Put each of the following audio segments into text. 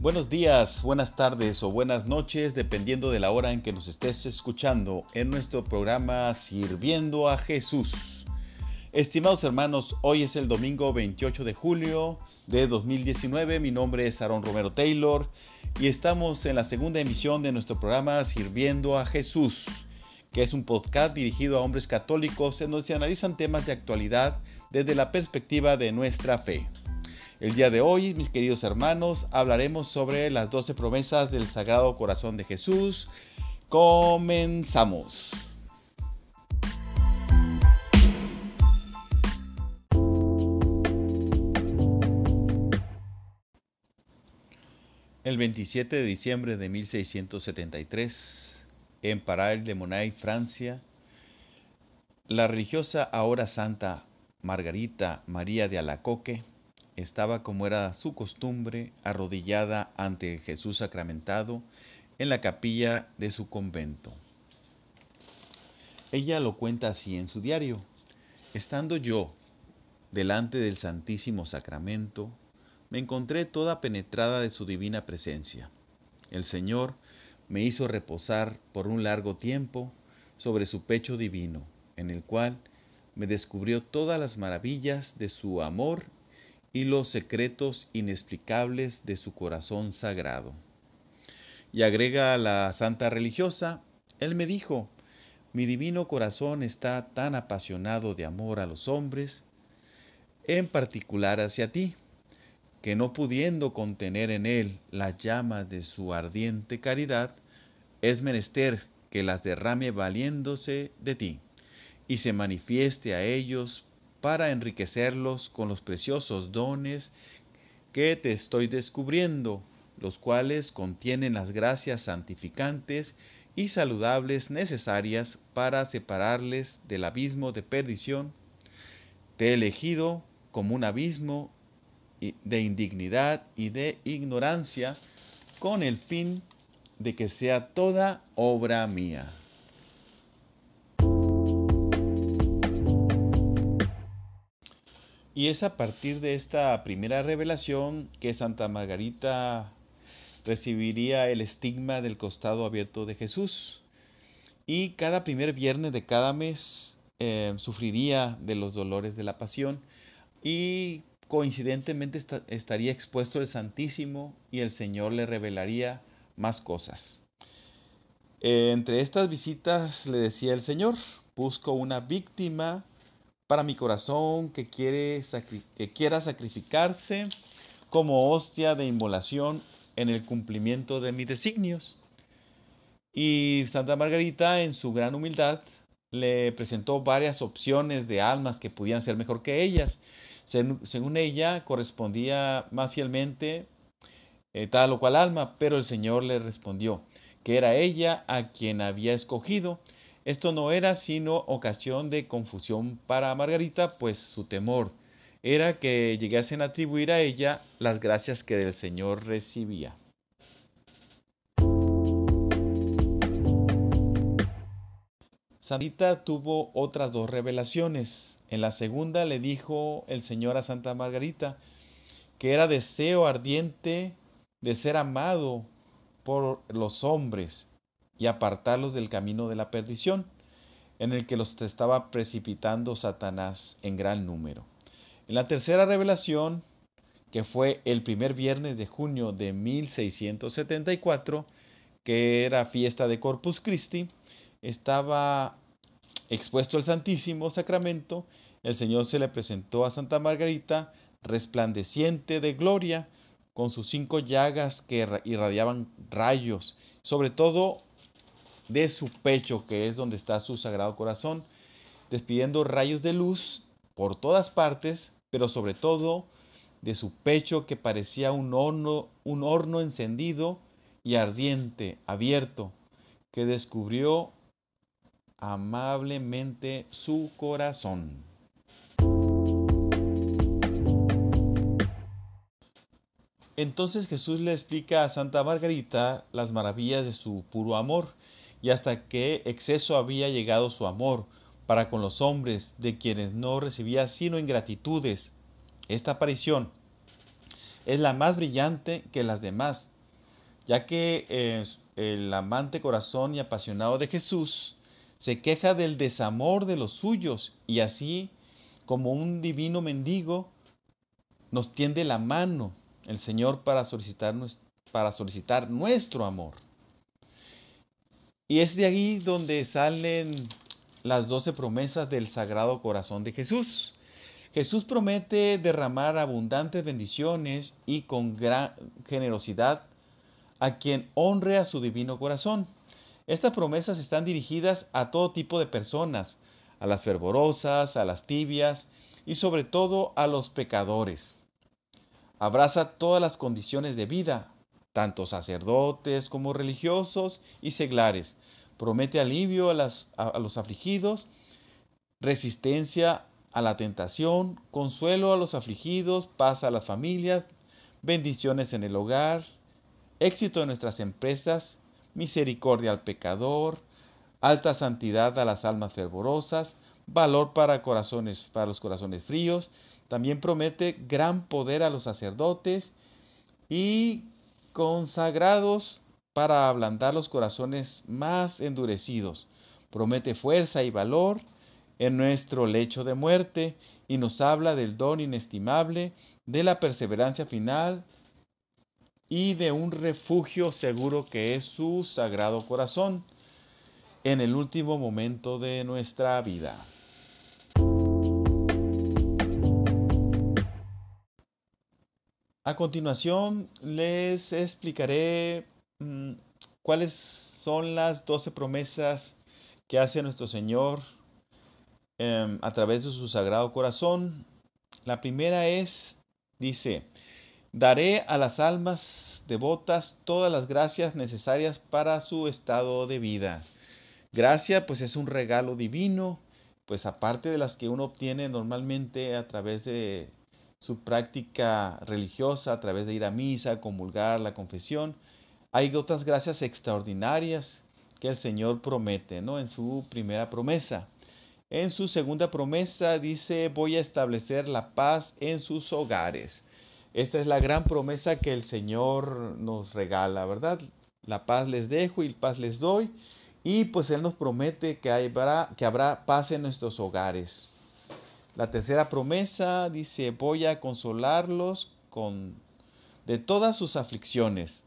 Buenos días, buenas tardes o buenas noches, dependiendo de la hora en que nos estés escuchando en nuestro programa Sirviendo a Jesús. Estimados hermanos, hoy es el domingo 28 de julio de 2019. Mi nombre es Aaron Romero Taylor y estamos en la segunda emisión de nuestro programa Sirviendo a Jesús, que es un podcast dirigido a hombres católicos en donde se analizan temas de actualidad desde la perspectiva de nuestra fe. El día de hoy, mis queridos hermanos, hablaremos sobre las doce promesas del Sagrado Corazón de Jesús. Comenzamos. El 27 de diciembre de 1673, en Paral de Monay, Francia, la religiosa ahora santa Margarita María de Alacoque estaba como era su costumbre, arrodillada ante Jesús sacramentado en la capilla de su convento. Ella lo cuenta así en su diario. Estando yo delante del Santísimo Sacramento, me encontré toda penetrada de su divina presencia. El Señor me hizo reposar por un largo tiempo sobre su pecho divino, en el cual me descubrió todas las maravillas de su amor y los secretos inexplicables de su corazón sagrado. Y agrega a la santa religiosa, él me dijo, mi divino corazón está tan apasionado de amor a los hombres, en particular hacia ti, que no pudiendo contener en él la llama de su ardiente caridad, es menester que las derrame valiéndose de ti, y se manifieste a ellos para enriquecerlos con los preciosos dones que te estoy descubriendo, los cuales contienen las gracias santificantes y saludables necesarias para separarles del abismo de perdición. Te he elegido como un abismo de indignidad y de ignorancia con el fin de que sea toda obra mía. Y es a partir de esta primera revelación que Santa Margarita recibiría el estigma del costado abierto de Jesús. Y cada primer viernes de cada mes eh, sufriría de los dolores de la pasión y coincidentemente estaría expuesto el Santísimo y el Señor le revelaría más cosas. entre estas visitas le decía el Señor, busco una víctima para mi corazón que, quiere que quiera sacrificarse como hostia de inmolación en el cumplimiento de mis designios. Y Santa Margarita, en su gran humildad, le presentó varias opciones de almas que podían ser mejor que ellas. Según ella, correspondía más fielmente eh, tal o cual alma, pero el Señor le respondió que era ella a quien había escogido esto no era sino ocasión de confusión para Margarita, pues su temor era que llegasen a atribuir a ella las gracias que del Señor recibía. Santita tuvo otras dos revelaciones. En la segunda le dijo el Señor a Santa Margarita que era deseo ardiente de ser amado por los hombres y apartarlos del camino de la perdición, en el que los estaba precipitando Satanás en gran número. En la tercera revelación, que fue el primer viernes de junio de 1674, que era fiesta de Corpus Christi, estaba expuesto el Santísimo Sacramento, el Señor se le presentó a Santa Margarita, resplandeciente de gloria, con sus cinco llagas que irradiaban rayos, sobre todo de su pecho, que es donde está su sagrado corazón, despidiendo rayos de luz por todas partes, pero sobre todo de su pecho que parecía un horno, un horno encendido y ardiente, abierto, que descubrió amablemente su corazón. Entonces Jesús le explica a Santa Margarita las maravillas de su puro amor y hasta qué exceso había llegado su amor para con los hombres, de quienes no recibía sino ingratitudes. Esta aparición es la más brillante que las demás, ya que el amante corazón y apasionado de Jesús se queja del desamor de los suyos y así como un divino mendigo nos tiende la mano el Señor para solicitar, para solicitar nuestro amor. Y es de ahí donde salen las doce promesas del Sagrado Corazón de Jesús. Jesús promete derramar abundantes bendiciones y con gran generosidad a quien honre a su divino corazón. Estas promesas están dirigidas a todo tipo de personas, a las fervorosas, a las tibias y sobre todo a los pecadores. Abraza todas las condiciones de vida, tanto sacerdotes como religiosos y seglares. Promete alivio a, los afligidos, resistencia a la tentación, consuelo a los afligidos, paz a las familias, bendiciones en el hogar, éxito en nuestras empresas, misericordia al pecador, alta santidad a las almas fervorosas, valor para corazones para los corazones fríos, también promete gran poder a los sacerdotes y consagrados para ablandar los corazones más endurecidos. Promete fuerza y valor en nuestro lecho de muerte y nos habla del don inestimable, de la perseverancia final y de un refugio seguro que es su sagrado corazón en el último momento de nuestra vida. A continuación les explicaré mm, cuáles son las doce promesas que hace nuestro Señor em, a través de su sagrado corazón. La primera es, dice, daré a las almas devotas todas las gracias necesarias para su estado de vida. Gracia pues es un regalo divino, pues aparte de las que uno obtiene normalmente a través de su práctica religiosa a través de ir a misa, comulgar, la confesión. Hay otras gracias extraordinarias que el Señor promete, ¿no? En su primera promesa. En su segunda promesa dice, voy a establecer la paz en sus hogares. Esta es la gran promesa que el Señor nos regala, ¿verdad? La paz les dejo y paz les doy. Y pues Él nos promete que que habrá paz en nuestros hogares. La tercera promesa dice, voy a consolarlos con de todas sus aflicciones.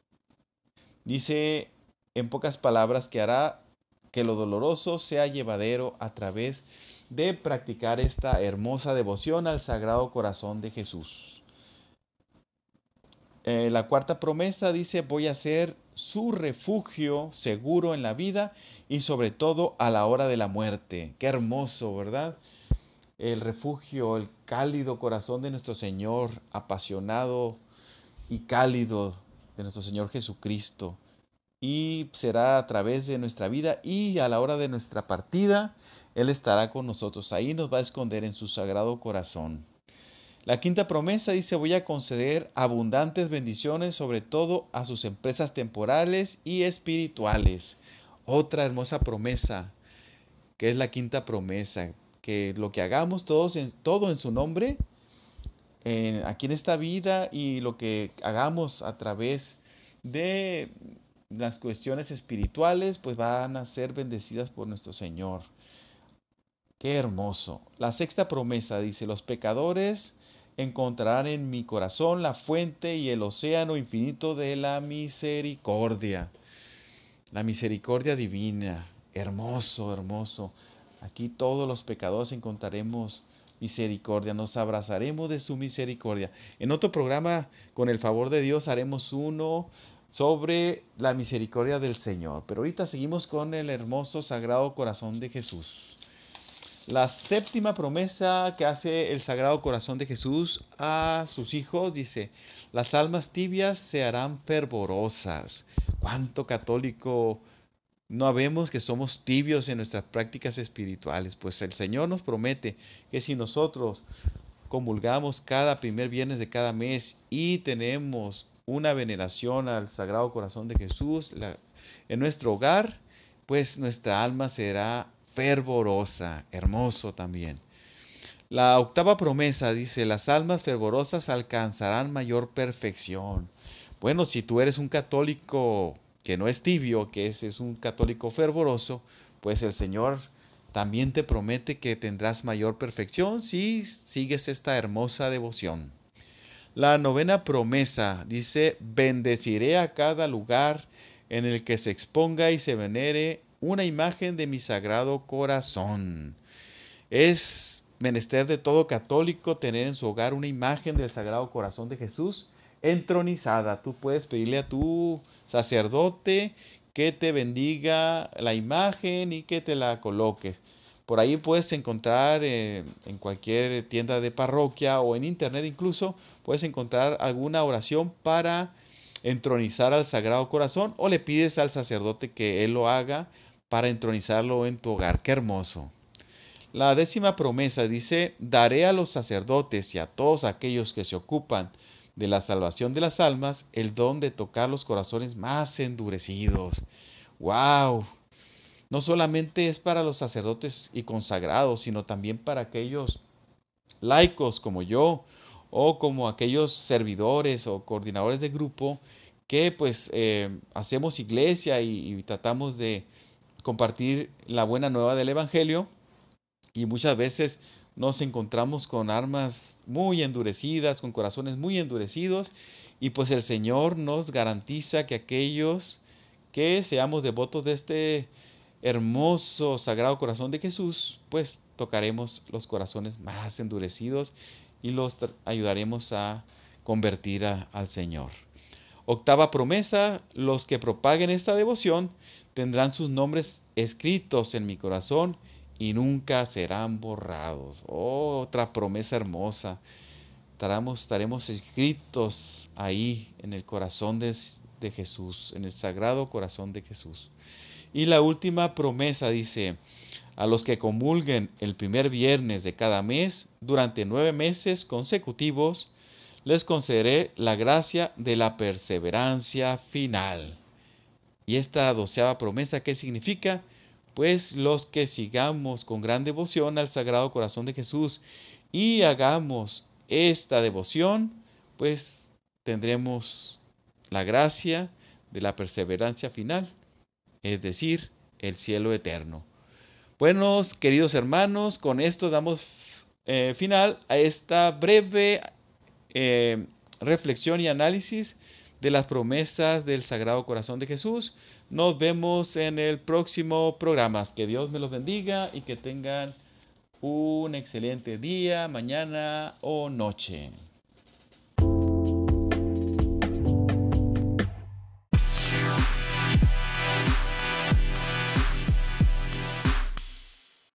Dice en pocas palabras que hará que lo doloroso sea llevadero a través de practicar esta hermosa devoción al Sagrado Corazón de Jesús. Eh, la cuarta promesa dice, voy a ser su refugio seguro en la vida y sobre todo a la hora de la muerte. Qué hermoso, ¿verdad? El refugio, el cálido corazón de nuestro Señor, apasionado y cálido de nuestro Señor Jesucristo. Y será a través de nuestra vida y a la hora de nuestra partida, Él estará con nosotros. Ahí nos va a esconder en su sagrado corazón. La quinta promesa dice, voy a conceder abundantes bendiciones sobre todo a sus empresas temporales y espirituales. Otra hermosa promesa, que es la quinta promesa que lo que hagamos todos en, todo en su nombre, aquí en esta vida y lo que hagamos a través de las cuestiones espirituales, pues van a ser bendecidas por nuestro Señor. Qué hermoso. La sexta promesa dice, los pecadores encontrarán en mi corazón la fuente y el océano infinito de la misericordia. La misericordia divina. Hermoso, hermoso. Aquí todos los pecadores encontraremos misericordia, nos abrazaremos de su misericordia. En otro programa, con el favor de Dios, haremos uno sobre la misericordia del Señor. Pero ahorita seguimos con el hermoso Sagrado Corazón de Jesús. La séptima promesa que hace el Sagrado Corazón de Jesús a sus hijos dice, las almas tibias se harán fervorosas. ¿Cuánto católico no vemos que somos tibios en nuestras prácticas espirituales, pues el Señor nos promete que si nosotros comulgamos cada primer viernes de cada mes y tenemos una veneración al Sagrado Corazón de Jesús en nuestro hogar, pues nuestra alma será fervorosa, hermoso también. La octava promesa dice, las almas fervorosas alcanzarán mayor perfección. Bueno, si tú eres un católico que no es tibio, que es, es un católico fervoroso, pues el Señor también te promete que tendrás mayor perfección si sigues esta hermosa devoción. La novena promesa dice, bendeciré a cada lugar en el que se exponga y se venere una imagen de mi sagrado corazón. Es menester de todo católico tener en su hogar una imagen del sagrado corazón de Jesús entronizada. Tú puedes pedirle a tu sacerdote que te bendiga la imagen y que te la coloques. Por ahí puedes encontrar eh, en cualquier tienda de parroquia o en internet incluso, puedes encontrar alguna oración para entronizar al Sagrado Corazón o le pides al sacerdote que él lo haga para entronizarlo en tu hogar. Qué hermoso. La décima promesa dice, daré a los sacerdotes y a todos aquellos que se ocupan de la salvación de las almas el don de tocar los corazones más endurecidos. ¡Wow! No solamente es para los sacerdotes y consagrados, sino también para aquellos laicos como yo o como aquellos servidores o coordinadores de grupo que pues eh, hacemos iglesia y tratamos de compartir la buena nueva del Evangelio y muchas veces nos encontramos con armas muy endurecidas, con corazones muy endurecidos, y pues el Señor nos garantiza que aquellos que seamos devotos de este hermoso sagrado corazón de Jesús, pues tocaremos los corazones más endurecidos y los ayudaremos a convertir al Señor. Octava promesa, los que propaguen esta devoción tendrán sus nombres escritos en mi corazón y nunca serán borrados. Oh, otra promesa hermosa. Estaremos, escritos ahí en el corazón de, de Jesús, en el sagrado corazón de Jesús. Y la última promesa dice, a los que comulguen el primer viernes de cada mes durante nueve meses consecutivos, les concederé la gracia de la perseverancia final. Y esta doceava promesa, ¿qué significa? Pues los que sigamos con gran devoción al Sagrado Corazón de Jesús y hagamos esta devoción, pues tendremos la gracia de la perseverancia final, es decir, el cielo eterno. Buenos, queridos hermanos, con esto damos eh, final a esta breve eh, reflexión y análisis de las promesas del Sagrado Corazón de Jesús. Nos vemos en el próximo programa. Que Dios me los bendiga y que tengan un excelente día, mañana o noche.